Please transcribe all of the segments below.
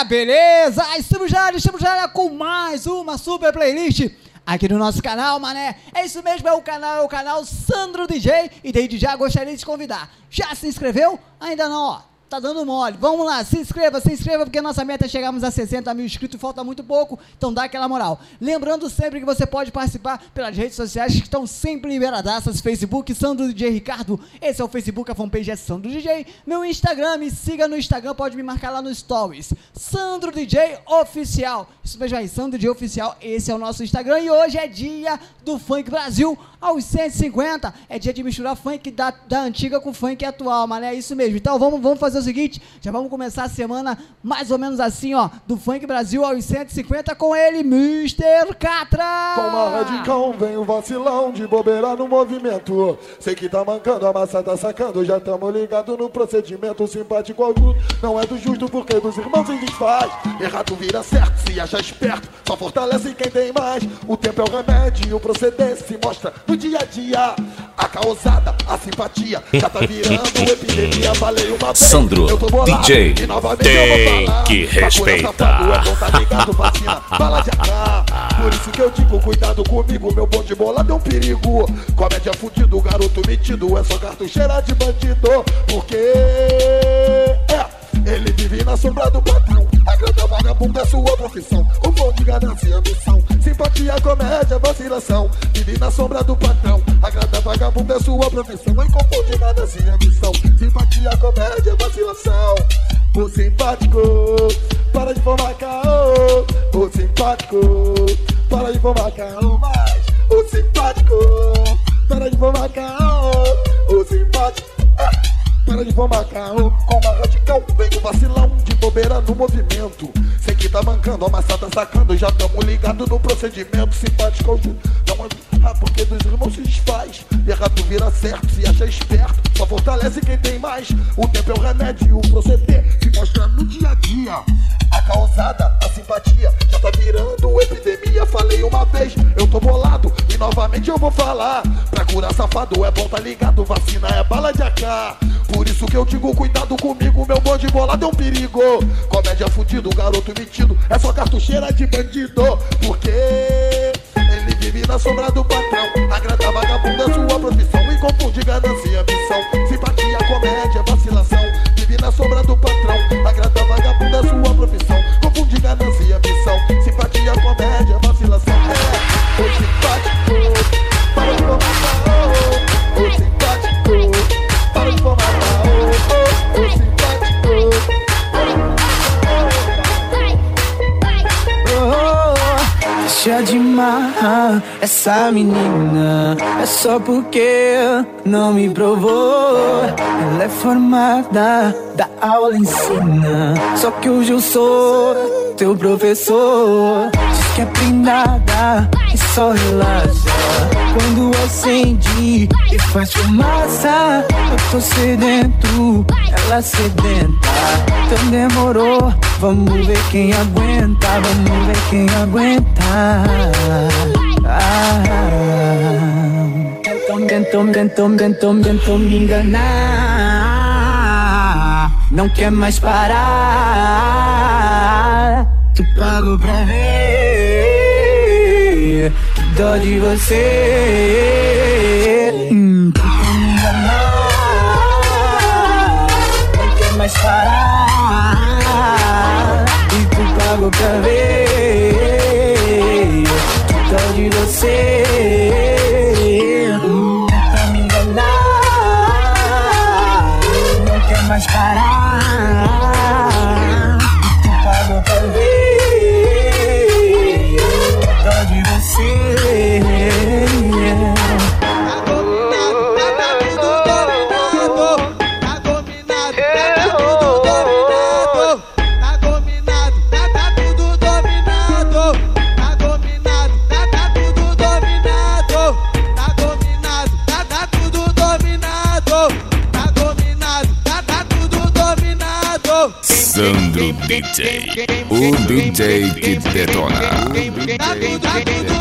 galera, beleza? Estamos já, estamos já com mais uma super playlist aqui no nosso canal, mané. É isso mesmo, é o canal, é o canal Sandro DJ e desde já gostaria de te convidar. Já se inscreveu? Ainda não, ó tá dando mole. Vamos lá, se inscreva, se inscreva, porque nossa meta é chegarmos a 60 mil inscritos, falta muito pouco, então dá aquela moral. Lembrando sempre que você pode participar pelas redes sociais que estão sempre liberadaças, Facebook, Sandro DJ Ricardo, esse é o Facebook, a fanpage é Sandro DJ, meu Instagram, me siga no Instagram, pode me marcar lá no Stories, Sandro DJ Oficial, isso mesmo aí, Sandro DJ Oficial, esse é o nosso Instagram, e hoje é dia do Funk Brasil, aos 150, é dia de misturar funk da, da antiga com funk atual, mano, é isso mesmo, então vamos, vamos fazer o seguinte, já vamos começar a semana mais ou menos assim, ó, do Funk Brasil aos 150 com ele, Mr. Catra. Com uma radicão vem o vacilão de bobeira no movimento. Sei que tá mancando, a massa tá sacando, já tamo ligado no procedimento simpático ao tudo. Não é do justo porque dos irmãos se desfaz. Errado vira certo, se acha esperto, só fortalece quem tem mais. O tempo é o remédio o proceder se mostra no dia a dia. A causada, a simpatia, já tá virando epidemia, valeu uma vez. Sandro, DJ, tem que respeitar. Por isso que eu digo, cuidado comigo, meu bom de bola deu um perigo. Comédia fudido, garoto metido, é só cartucheira de bandido. Porque é, ele vive na sombra do patrão. A grande vagabunda é sua profissão. O bom de ganância e ambição. Simpatia, comédia, vacilação. Vive na sombra do patrão. A grande vagabunda é sua profissão. Não confunde ganância e ambição. Simpatia, comédia, vacilação. O simpático, para de formar caô. O simpático, para de formar caô. Mas o simpático, para de formar caô. O simpático. É. Para de formar carro com uma radical Vem o vacilão de bobeira no movimento. Sei que tá mancando, a massa tá sacando Já tamo ligado no procedimento. Simpático não é ah, porque dos irmãos se desfaz. Errado vira certo, se acha esperto. Só fortalece quem tem mais. O tempo é o remédio o proceder Se mostra no dia a dia A causada, a simpatia. Já tá virando epidemia Falei uma vez, eu tô bolado E novamente eu vou falar. Pra curar safado é bom tá ligado? Vacina é bala de AK por isso que eu digo, cuidado comigo, meu bonde bolado é um perigo. Comédia fudido, garoto metido, é só cartucheira de bandido. Porque vive na sombra do patrão. Agrada vagabunda, sua profissão. E confunde ganância e ambição. Simpatia, comédia, vacilação. Vive na sombra do patrão. Essa menina É só porque não me provou. Ela é formada, da aula ensina. Só que hoje eu sou teu professor. Diz que é prendada e só relaxa. Quando acende e faz fumaça Eu tô sedento, ela sedenta. Então demorou, vamos ver quem aguenta Vamos ver quem aguenta tentam, tentam, tentam, tentam me enganar Não quer mais parar. Tu pago pra ver. Dó de você. Tentam me enganar Não quer mais parar. E tu pago pra ver você Pra me enganar Não quer mais parar. Tu pago pra ver Dó de você O DJ que detona. Tá tudo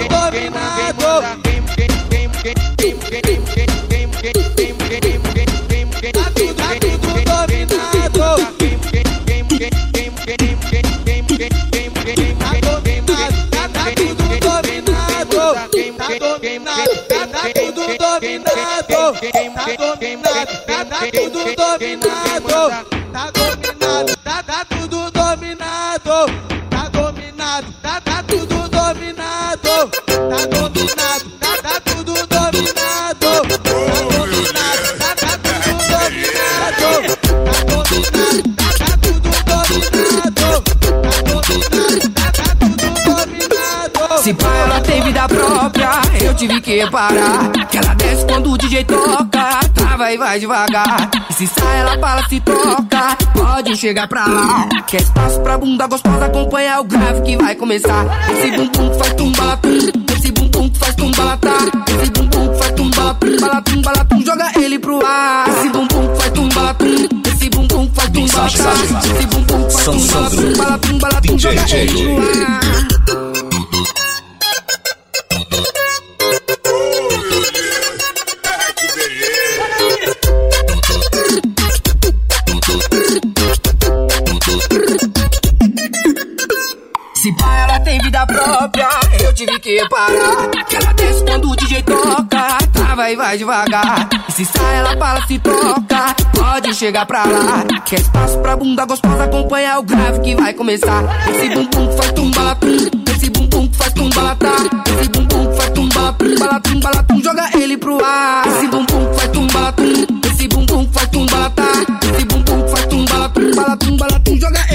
dominado, tá tudo dominado. Tá tá tive que. Que ela desce quando o DJ toca, trava e vai devagar. E se sai, ela fala, se toca, pode chegar pra lá. Quer espaço pra bunda gostosa, acompanha o grave que vai começar. Esse bumbum faz tumbalatum, esse bumbum faz tumbalatá. Esse bumbum faz tumbalatum, balatum, balatum, joga ele pro ar. Esse bumbum faz tumbalatum, esse bumbum faz tumbalatá. Esse bumbum faz tumbalatum, balatum, balatum, joga ele pro ar. Tive que parar. Que ela desce quando o DJ toca, trava e vai devagar. E se sai, ela fala, se toca, pode chegar pra lá. Quer espaço pra bunda gostosa, acompanha o grave que vai começar. Esse bumbum faz tumbalatum, esse bumbum faz tumbalatá. Esse bumbum faz tumbalatum, balatum, balatum, joga ele pro ar. Esse bumbum faz tumbalatum, esse bumbum faz tumbalatá. Esse bumbum faz tumbalatum, balatum, balatum, joga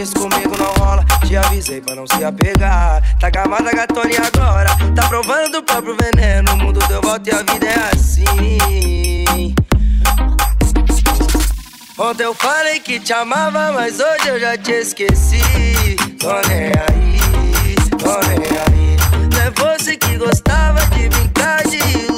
compromisso comigo não rola. Te avisei pra não se apegar. Tá gamada gatona e agora tá provando o próprio veneno. O mundo deu volta e a vida é assim. Ontem eu falei que te amava, mas hoje eu já te esqueci. Tô nem aí, tô nem aí. Não é você que gostava de brincar de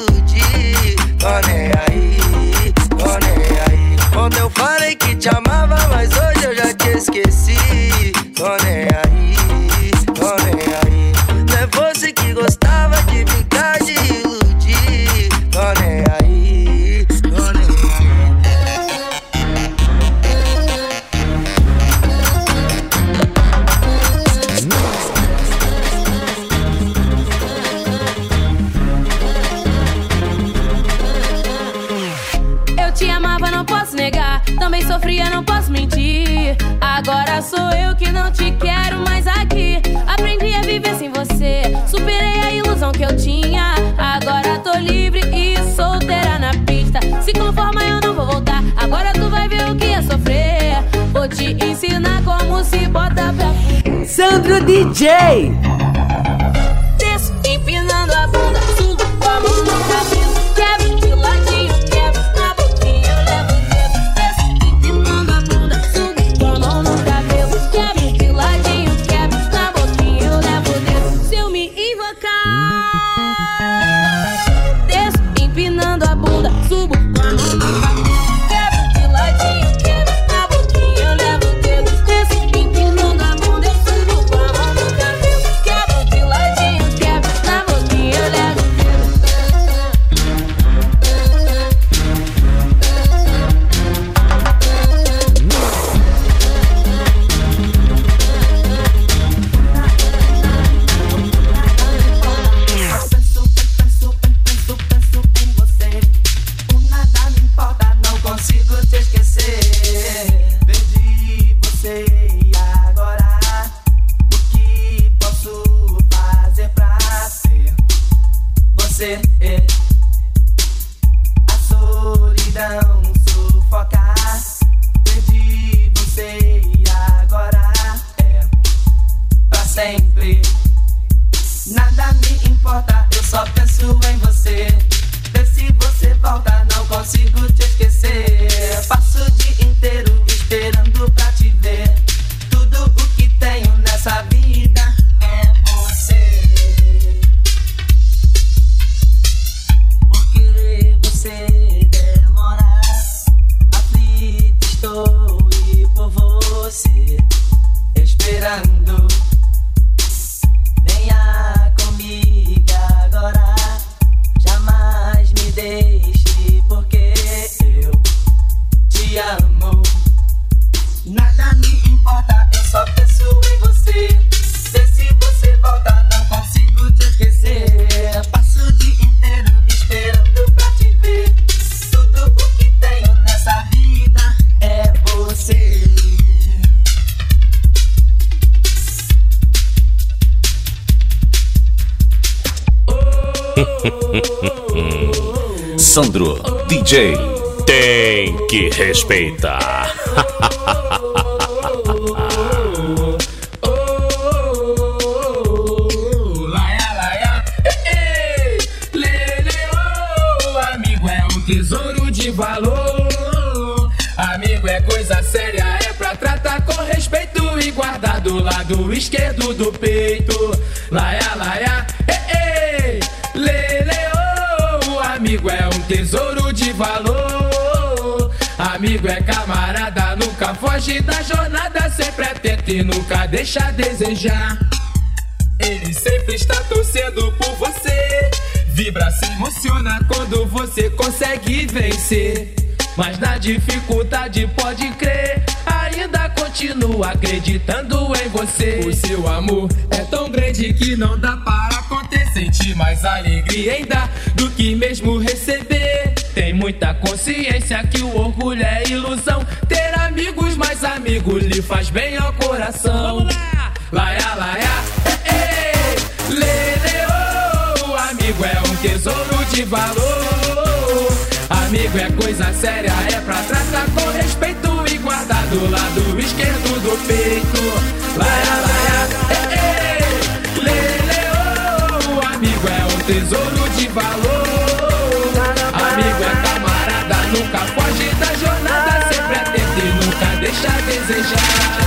Sandro DJ tem que respeitar. Tesouro de valor. Amigo é coisa séria, é pra tratar com respeito e guardar do lado esquerdo do peito. Laia, laia, amigo é um tesouro de valor. Amigo é camarada, nunca foge da jornada, sempre atento e nunca deixa a desejar. Ele sempre está torcendo por você. Vibra, se emociona quando você consegue vencer. Mas na dificuldade pode crer. Ainda continua acreditando em você. O seu amor é tão grande que não dá para conter. Sentir mais alegria ainda do que mesmo receber. Tem muita consciência que o orgulho é ilusão. Ter amigos, mais amigos lhe faz bem ao coração. Vamos lá! Laia, laia, eh, eh, lele, oh, amigo é um tesouro de valor. Amigo é coisa séria, é pra tratar com respeito guardar do lado esquerdo do peito. Laia, laia, eh, eh, lele, oh, amigo é um tesouro de valor. Amigo é camarada, nunca foge da jornada, sempre atento e nunca deixa desejar.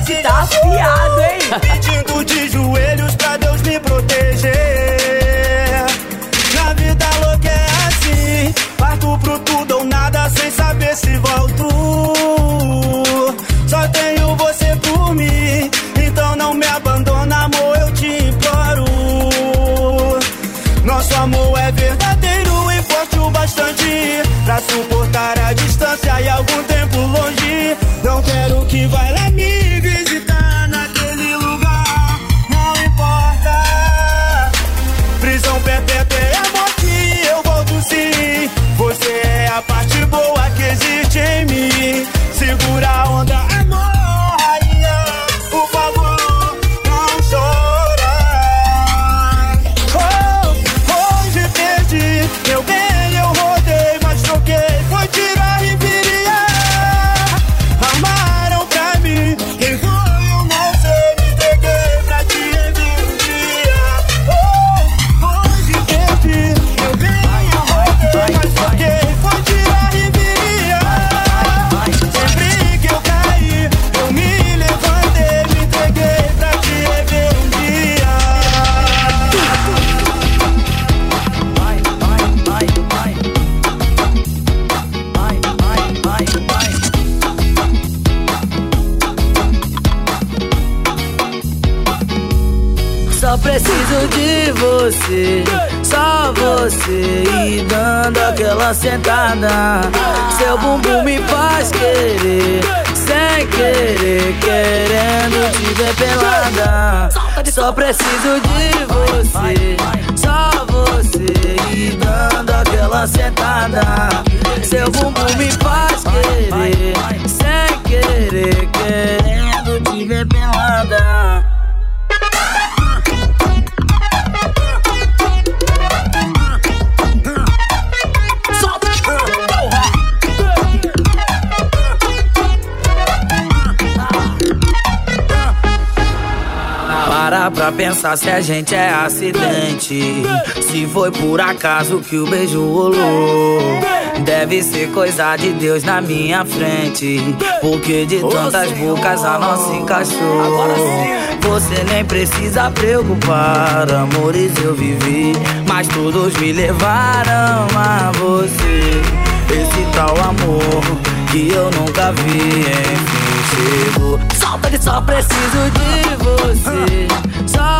Moleque tá afiado, hein? Pedindo de pelada. Para pra pensar se a gente é acidente. Se foi por acaso que o beijo rolou. Deve ser coisa de Deus na minha frente. Porque de tantas bocas a nossa encaixou. Você nem precisa preocupar, amores eu vivi. Mas todos me levaram a você. Esse tal amor que eu nunca vi, enfim comigo. Solta que só preciso de você. Só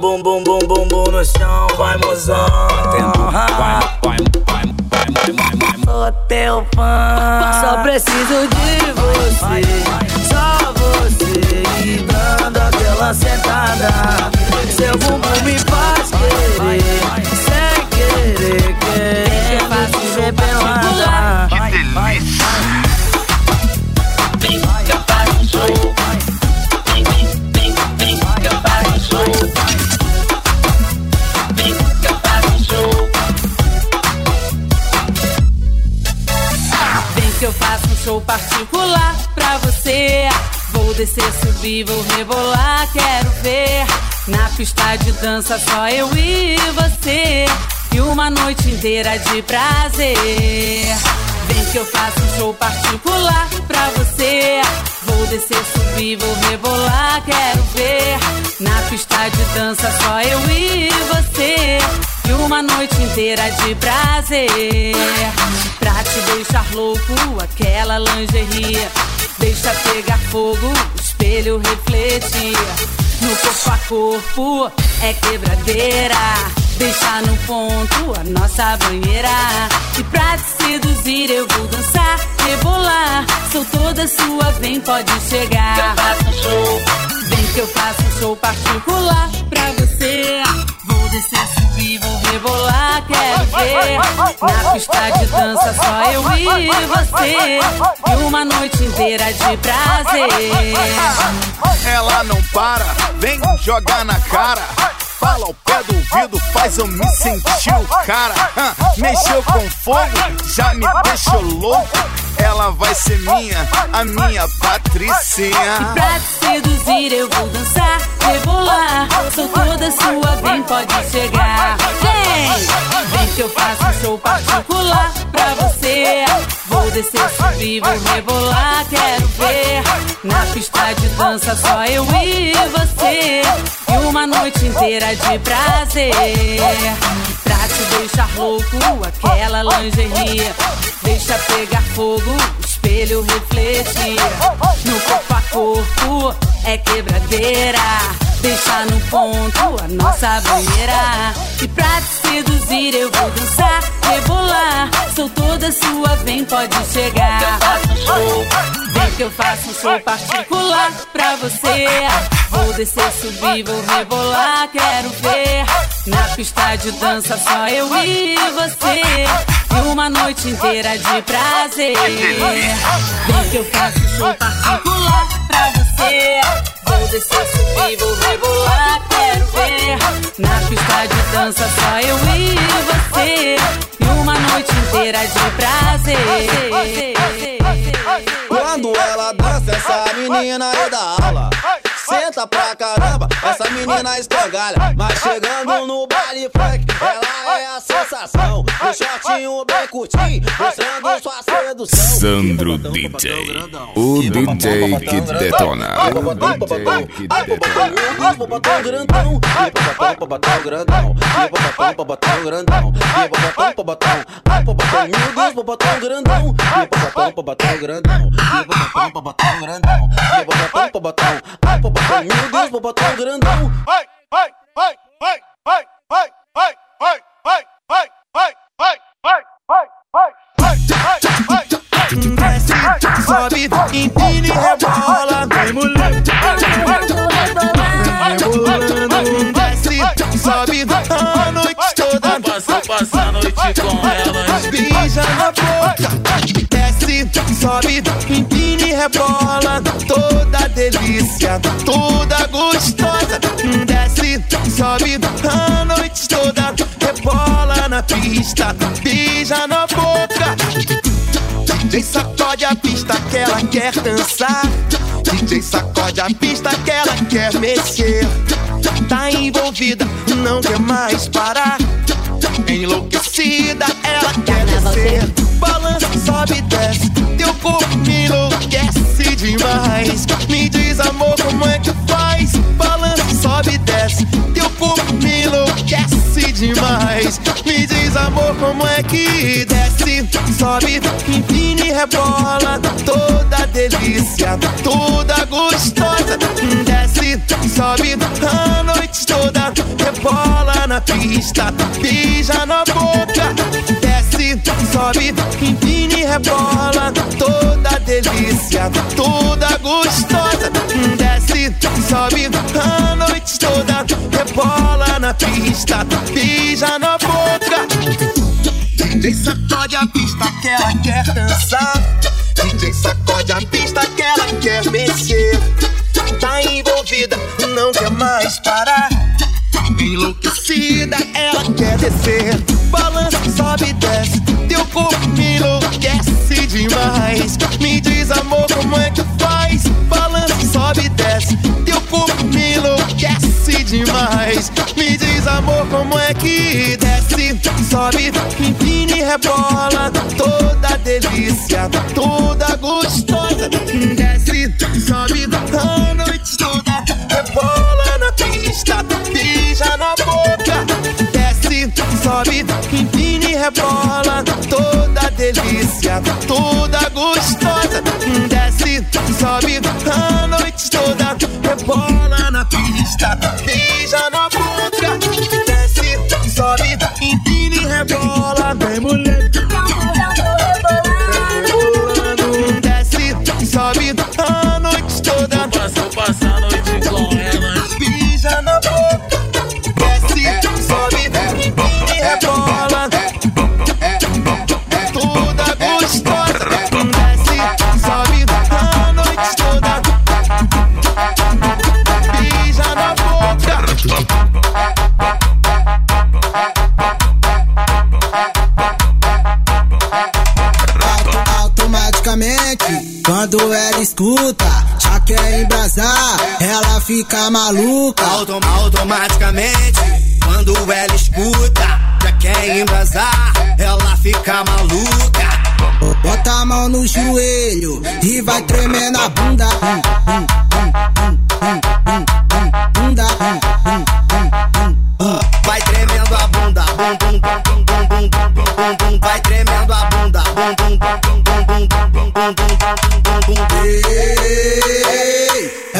Bum, bum, bum, bum, bum no chão. Vai, mozão. Vai, vai, vai, vai, vai, vai, vai. Sou teu fã. Só preciso de você. Só você. Dando aquela sentada. Seu bumbum me particular pra você. Vou descer, subir, vou rebolar, quero ver. Na pista de dança só eu e você. E uma noite inteira de prazer. Vem que eu faço um show particular pra você. Vou descer, subir, vou rebolar, quero ver. Na pista de dança só eu e você. E uma noite inteira de prazer. Pra te deixar louco, aquela lingerie. Deixa pegar fogo, o espelho refletir. No corpo a corpo é quebradeira. Deixa no ponto a nossa banheira. E pra te seduzir eu vou dançar, rebolar. Sou toda sua, vem, pode chegar. Vem que eu faço um show particular pra você. Vou descer, subir, vou rebolar, quero ver. Na pista de dança só eu e você. E uma noite inteira de prazer. Ela não para, vem jogar na cara. Fala ao pé do ouvido, faz eu me sentir o cara. Hã, mexeu com fogo, já me deixou louco. Ela vai ser minha, a minha Patricinha. pra te seduzir eu vou dançar, rebolar. Sou toda sua, vem, pode chegar. Vem, vem que eu faço um show particular pra você. Vou descer, subir, vou rebolar, quero ver. Na pista de dança só eu e você. E uma noite inteira de prazer. Pra te deixar louco, aquela lingerie. Deixa pegar fogo, o espelho refletir. No corpo a corpo é quebradeira. Deixa no ponto a nossa banheira. E pra te seduzir eu vou dançar, rebolar. Sou toda sua, vem, pode chegar. Vem que eu faço um show particular pra você. Vou descer, subir, vou rebolar, quero ver. Na pista de dança só eu e você. E uma noite inteira de prazer. Vem que eu faço show particular pra você. Vou descer, subir, vou rebolar, quero ver. Na pista de dança só eu e você. E uma noite inteira de prazer. Quando ela dança, essa menina é da aula senta pra caramba, essa menina escangalha. Mas chegando no baile funk, ela é a sensação. O shortinho bem curtinho, mostrando sua sedução. Sandro DJ, o DJ que detona. O DJ que detona. Vou botar um grandão, vou botar um grandão, vou botar um grandão, vou botar um grandão, meu Deus, vou botar um grandão, vou botar um grandão, vou botar um grandão, vou botar um grandão, vou botar um grandão, vou botar um grandão, meu Deus, botão grandão. Vai, vai, vai, vai, vai, vai, vai, vai, vai, vai, vai, vai, vai, vai, vai, vai, vai. Desce, sobe, empina e rebola, vem mulher. Rebolando, desce, sobe a noite toda. Passa, passa a noite com ela. Beija na boca, desce, sobe, empina e rebola. Toda delícia, toda gostosa. Desce, sobe a noite toda. Rebola na pista, beija na boca. DJ sacode a pista que ela quer dançar. DJ sacode a pista que ela quer mexer. Tá envolvida, não quer mais parar. Enlouquecida, ela quer descer. Balança, sobe e desce. Teu corpo enlouquece demais. Me diz, amor, como é que faz? Balança, sobe e desce. Teu corpo me enlouquece demais. Me diz, amor, como é que desce? Sobe, empina e rebola. Toda delícia, toda gostosa. Desce, sobe a noite toda. Rebola na pista, beija na boca. Desce, sobe, empina e rebola. Toda delícia, toda gostosa. Desce, sobe a noite toda. Rebola na pista, beija na boca. DJ sacode a pista que ela quer dançar. DJ sacode a pista que ela quer mexer. Tá envolvida, não quer mais parar. Enlouquecida, ela quer descer. Balança, sobe e desce. Teu corpo enlouquece demais. Me diz, amor, como é que faz? Balança, sobe e desce. Teu corpo me enlouquece demais. Me diz, amor, como é que desce? Sobe, empina e rebola. Toda delícia, toda gostosa. Desce, sobe a noite toda. Rebola na pista, beija na boca. Desce, sobe, empina e rebola. What? Fica maluca. Autom automaticamente, quando ela escuta, já quer embrasar, ela fica maluca. Bota a mão no joelho e vai tremer na bunda. Hum, hum, hum, hum, hum, hum, bunda. hum, hum, hum, hum, hum. Vai tremendo a bunda, bum bum bum bum bum bum bum. Vai tremendo a bunda, bum bum bum bum bum bum bum bum bum bum bum bum.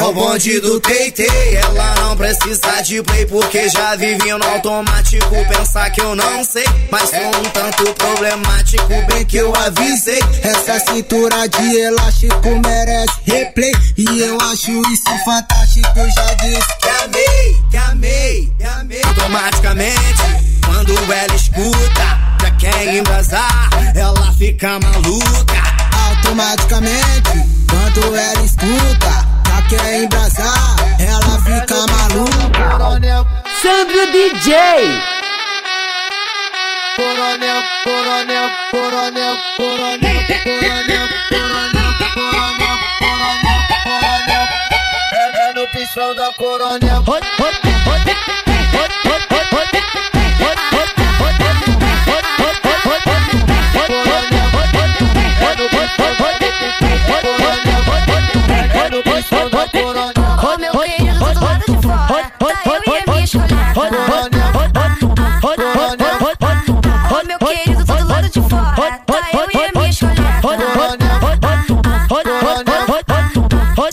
O bonde do TT, ela não precisa de play porque já vive no automático. Pensar que eu não sei, mas sou um tanto problemático, bem que eu avisei. Essa cintura de elástico merece replay. E eu acho isso fantástico, já disse. Que amei, que amei, que amei. Automaticamente, quando ela escuta, já quer embrasar, ela fica maluca. Automaticamente, quando ela escuta, quer embrasar, ela fica maluca. Sandro DJ. Coronel, coronel, coronel, coronel, coronel, coronel, coronel, coronel, é no pistão da coronel. Coronel,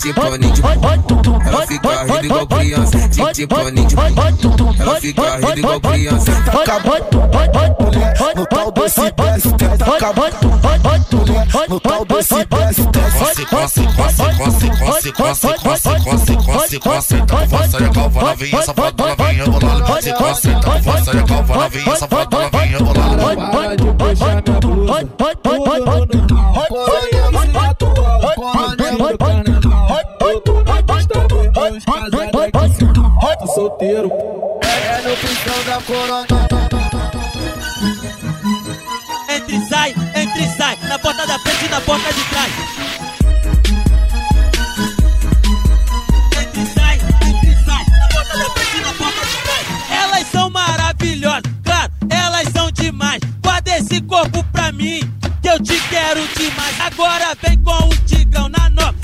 de paninho, pode, fica pode, igual pode, De, pode, paninho, pode, fica pode, igual pode, Acabou, pode, pau pode, acabou, no pau desse desce, Cosse, cosse, cosse, cosse, cosse, cosse, cosse, cosse, cosse, cosse. Então força e calva novinha, safadona vinha bolada. Cosse, cosse, então força e calva novinha, safadona vinha bolada. Para de puxar minha blusa. Coronel, se matou. Coronel do carnaval. Eu tô na pista dos dois casados aqui. Tô solteiro. É no pistão da entre entra e sai, na porta da frente e na porta de trás. Entra e sai, entra e sai, na porta da frente e na porta de trás. Elas são maravilhosas, claro, elas são demais. Guarda esse corpo pra mim, que eu te quero demais. Agora vem com o tigrão na nova,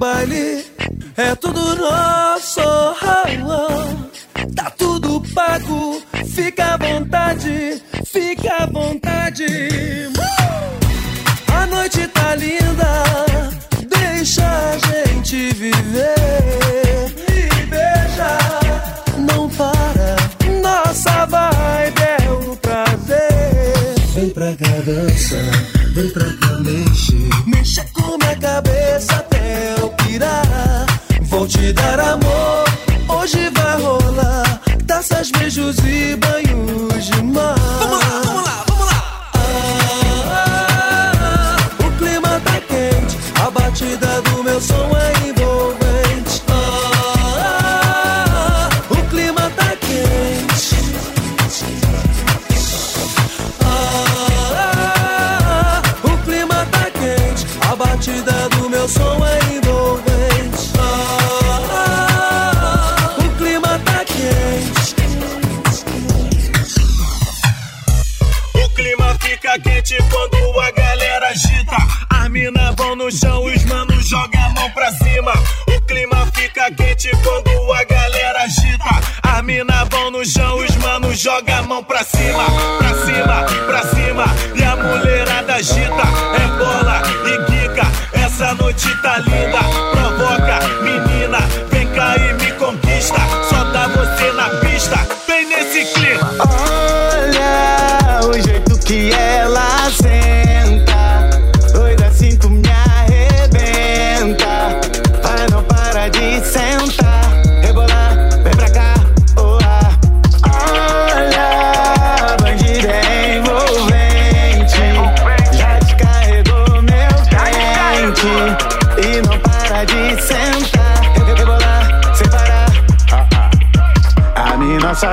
baile. É tudo nosso. Tá tudo pago. Fica à vontade, fica à vontade. Uh! A noite tá linda. Deixa a gente viver. Me beija, não para. Nossa vibe é o prazer. Vem pra cá dança. Vem pra cá mexer Mexa com minha cabeça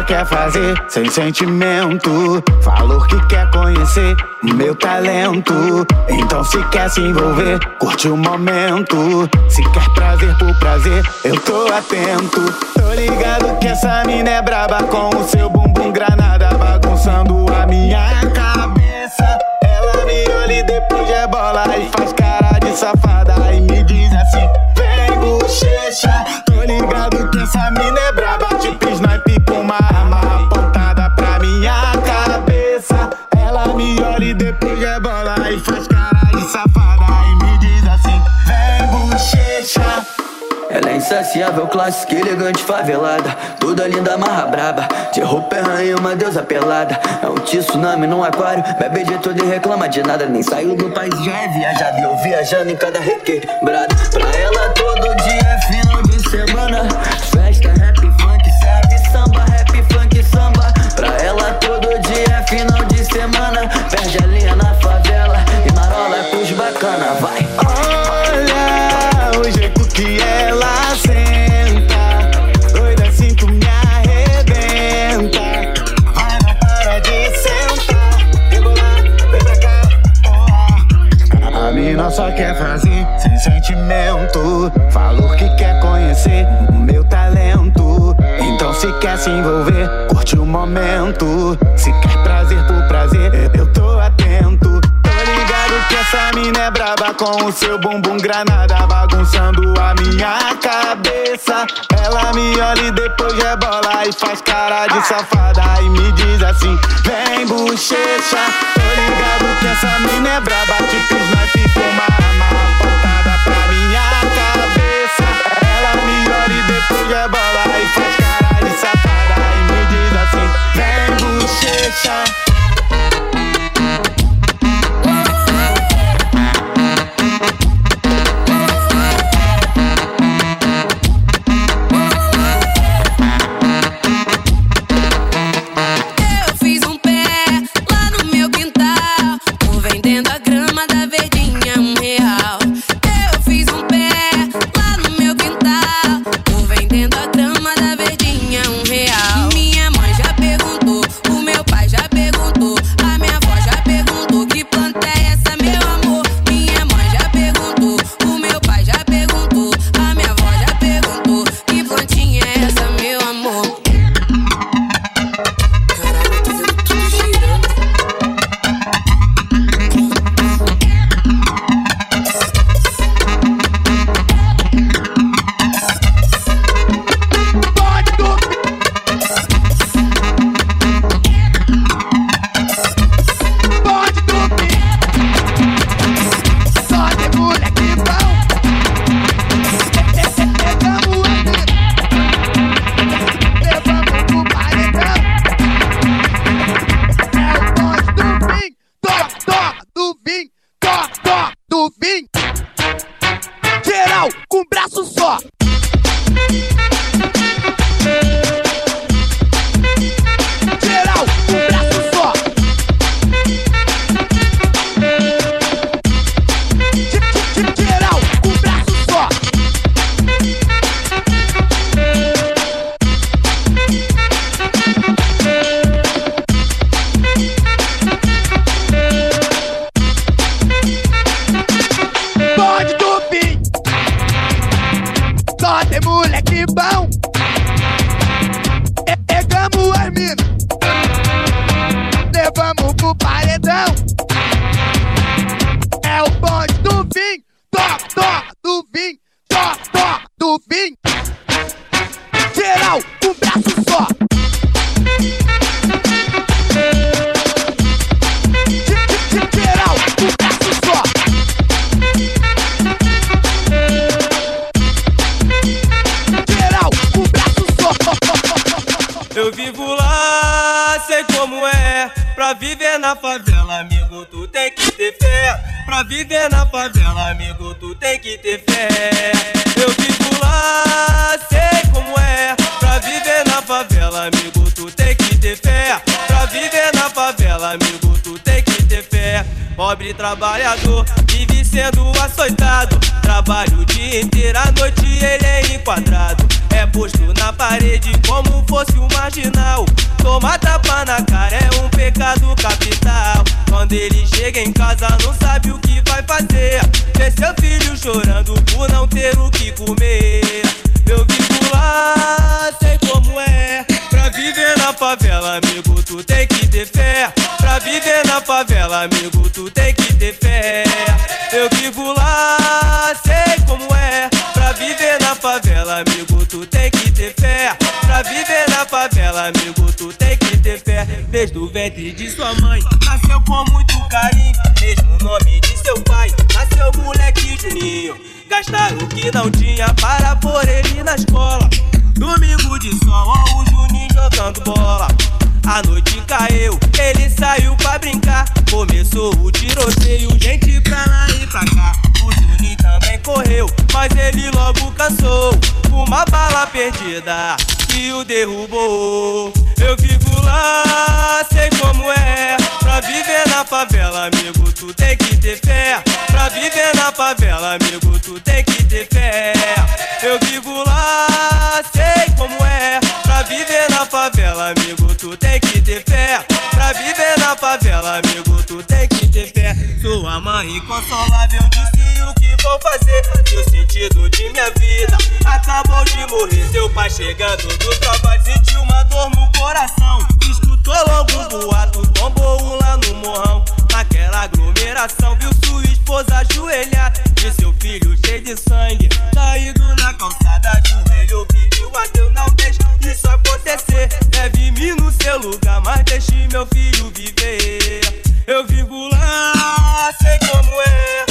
quer fazer, sem sentimento. Falou que quer conhecer meu talento. Então se quer se envolver, curte o momento. Se quer prazer por prazer, eu tô atento. Tô ligado que essa mina é braba com o seu bumbum granada bagunçando a minha cabeça. Ela me olha e depois é bola e faz cara de safada e me diz assim: Vem, bochecha. Tô ligado que essa mina é braba, tipo Olha e depois rebola e faz cara de safada. E me diz assim: Vem bochecha. Ela é insaciável, clássica, elegante, favelada. Toda linda, marra braba. De roupa é rainha, uma deusa pelada. É um tsunami num aquário. Bebe de tudo e reclama de nada. Nem saiu do país, já é viajado. E eu viajando em cada requebrada. Pra ela todo dia é final de semana sem sentimento. Falou que quer conhecer o meu talento. Então se quer se envolver, curte o momento. Se quer prazer por prazer, eu tô atento. Tô ligado que essa mina é braba com o seu bumbum granada bagunçando a minha cabeça. Ela me olha e depois rebola e faz cara de safada e me diz assim: Vem bochecha. Tô ligado que essa mina é braba, tipo snipe depois rebola e faz cara de safada e me diz assim: Vem bochecha. Pra viver na favela, amigo, tu tem que ter fé. Pra viver na favela, amigo, tu tem que ter fé. Eu vivo lá, sei como é. Pra viver na favela, amigo, tu tem que ter fé. Pra viver na favela, amigo, tu tem que ter fé. Pobre trabalhador, vive sendo açoitado. Trabalho o dia inteiro, à noite ele é enquadrado. É posto na parede como fosse um marginal. Tomar tapa na cara é um pecado capital. Quando ele chega em casa, não sabe o que vai fazer. Vê seu filho chorando por não ter o que comer. Eu vivo lá, sei como é. Pra viver na favela, amigo, tu tem que ter fé. Pra viver na favela, amigo, tu tem que ter fé. Eu vivo lá, sei como é. Pra viver na favela, amigo, tu tem que ter fé. Pra viver na favela, amigo, tu tem que ter fé. Desde o ventre de sua mãe, nasceu com muito carinho. Mesmo nome de seu pai, nasceu moleque Juninho. Gastaram o que não tinha para pôr ele na escola. Domingo de sol, ó, o Juninho jogando bola. A noite caiu, ele saiu pra brincar. Começou o tiroteio, gente mas ele logo cansou. Uma bala perdida que o derrubou. Eu vivo lá, sei como é. Pra viver na favela, amigo, tu tem que ter fé. Pra viver na favela, amigo, tu tem que ter fé. Eu vivo lá, sei como é. Pra viver na favela, amigo, tu tem que ter fé. Pra viver na favela, amigo, Sua mãe inconsolável disse o que vou fazer. O sentido de minha vida acabou de morrer. Seu pai chegando do trabalho sentiu uma dor no coração. Escutou logo um boato, tombou um lá no morrão. Naquela aglomeração, viu sua esposa ajoelhar. E seu filho cheio de sangue, caído na calçada. Joelho pediu a Deus, não deixe isso acontecer. Deve-me no seu lugar, mas deixe meu filho viver. Eu vivo lá, sei como é.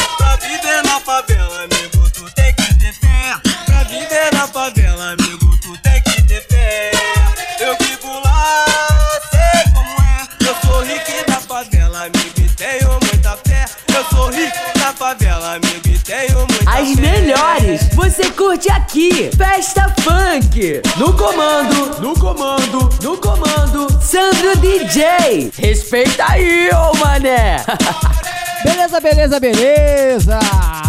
Você curte aqui. Festa Funk. No comando, no comando, no comando. Sandro DJ. Respeita aí, ô mané. Beleza, beleza, beleza.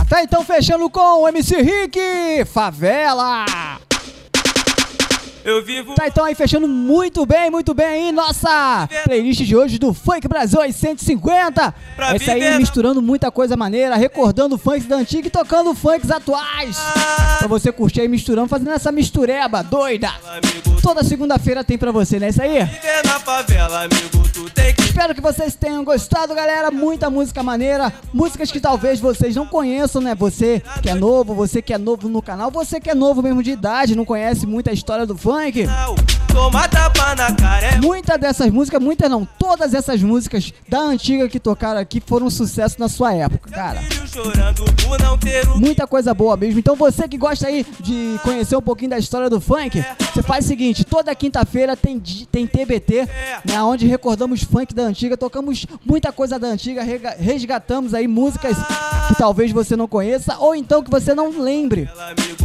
Tá então fechando com o MC Rick, Favela. Eu vivo. Tá então aí fechando muito bem, muito bem aí nossa playlist de hoje do Funk Brasil aos 150. Pra Essa aí viver- misturando muita coisa maneira, recordando funks da antiga e tocando funks atuais. Pra você curtir aí misturando, fazendo essa mistureba doida. Toda segunda-feira tem pra você, não é isso aí? Viver na favela, amigo, tu tem que Espero que vocês tenham gostado, galera. Muita música maneira. Músicas que talvez vocês não conheçam, né? Você que é novo, você que é novo no canal, você que é novo mesmo de idade, não conhece muita história do funk. Cara, é Muitas dessas músicas, muitas não, todas essas músicas da antiga que tocaram aqui foram um sucesso na sua época, cara. Muita coisa boa mesmo. Então você que gosta aí de conhecer um pouquinho da história do funk, você faz o seguinte, toda quinta-feira tem, tem TBT, né, onde recordamos funk da antiga, tocamos muita coisa da antiga, resgatamos aí músicas que talvez você não conheça ou então que você não lembre.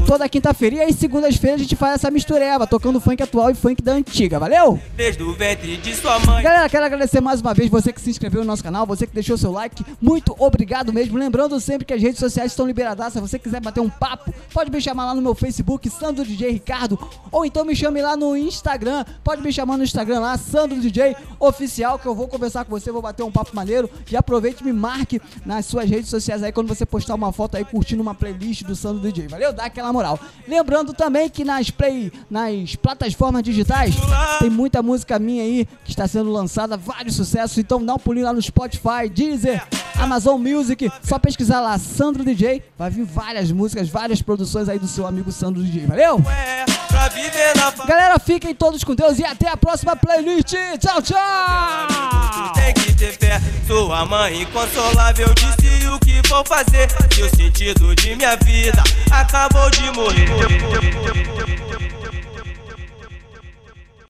Toda quinta-feira e aí segundas-feiras a gente faz essa mistureba, tocando funk atual e funk da antiga, valeu? desde o ventre de sua mãe. Galera, quero agradecer mais uma vez você que se inscreveu no nosso canal, você que deixou seu like, muito obrigado mesmo. Lembrando sempre que as redes sociais estão liberadas, se você quiser bater um papo, pode me chamar lá no meu Facebook, Sandro DJ Ricardo, ou então me chame lá no Instagram, pode me chamar no Instagram lá, Sandro DJ Oficial, que eu vou conversar com você, vou bater um papo maneiro. E aproveite e me marque nas suas redes sociais aí quando você postar uma foto aí curtindo uma playlist do Sandro DJ. Valeu? Dá aquela moral. Lembrando também que nas play, nas plataformas digitais, tem muita música minha aí que está sendo lançada, vários sucessos. Então dá um pulinho lá no Spotify, Deezer, Amazon Music. Só pesquisar lá Sandro DJ, vai vir várias músicas, várias produções aí do seu amigo Sandro DJ. Valeu? Galera, fiquem todos com Deus e até a próxima playlist. Tchau, tchau! tem que ter fé. Sua mãe inconsolável disse o que vou fazer. E o sentido de minha vida acabou de morrer.